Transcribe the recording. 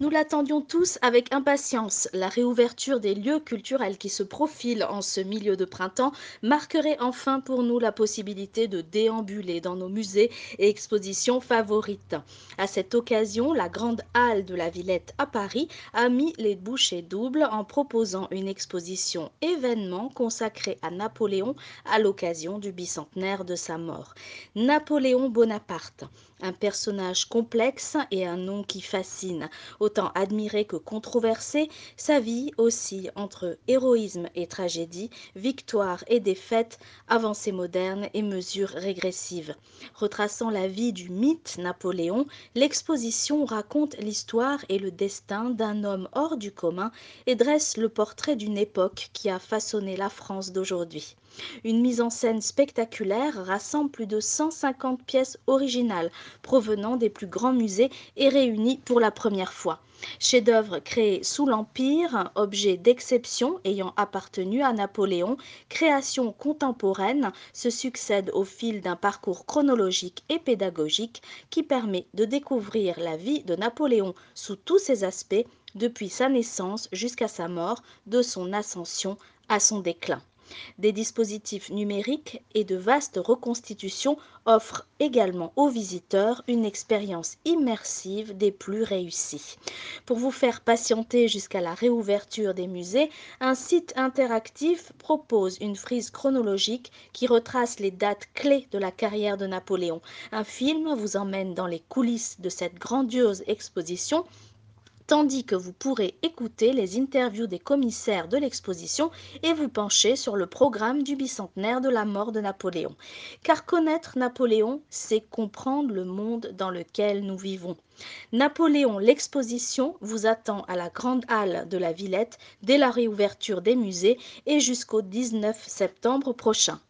Nous l'attendions tous avec impatience. La réouverture des lieux culturels qui se profilent en ce milieu de printemps marquerait enfin pour nous la possibilité de déambuler dans nos musées et expositions favorites. À cette occasion, la grande halle de la Villette à Paris a mis les bouchées doubles en proposant une exposition événement consacrée à Napoléon à l'occasion du bicentenaire de sa mort. Napoléon Bonaparte, un personnage complexe et un nom qui fascine. Autant admiré que controversé, sa vie aussi entre héroïsme et tragédie, victoire et défaite, avancée moderne et mesures régressives. Retraçant la vie du mythe Napoléon, l'exposition raconte l'histoire et le destin d'un homme hors du commun et dresse le portrait d'une époque qui a façonné la France d'aujourd'hui. Une mise en scène spectaculaire rassemble plus de 150 pièces originales provenant des plus grands musées et réunies pour la première fois. Chef-d'œuvre créé sous l'Empire, objet d'exception ayant appartenu à Napoléon, création contemporaine se succèdent au fil d'un parcours chronologique et pédagogique qui permet de découvrir la vie de Napoléon sous tous ses aspects, depuis sa naissance jusqu'à sa mort, de son ascension à son déclin. Des dispositifs numériques et de vastes reconstitutions offrent également aux visiteurs une expérience immersive des plus réussies. Pour vous faire patienter jusqu'à la réouverture des musées, un site interactif propose une frise chronologique qui retrace les dates clés de la carrière de Napoléon. Un film vous emmène dans les coulisses de cette grandiose exposition tandis que vous pourrez écouter les interviews des commissaires de l'exposition et vous pencher sur le programme du bicentenaire de la mort de Napoléon. Car connaître Napoléon, c'est comprendre le monde dans lequel nous vivons. Napoléon, l'exposition vous attend à la Grande Halle de la Villette dès la réouverture des musées et jusqu'au 19 septembre prochain.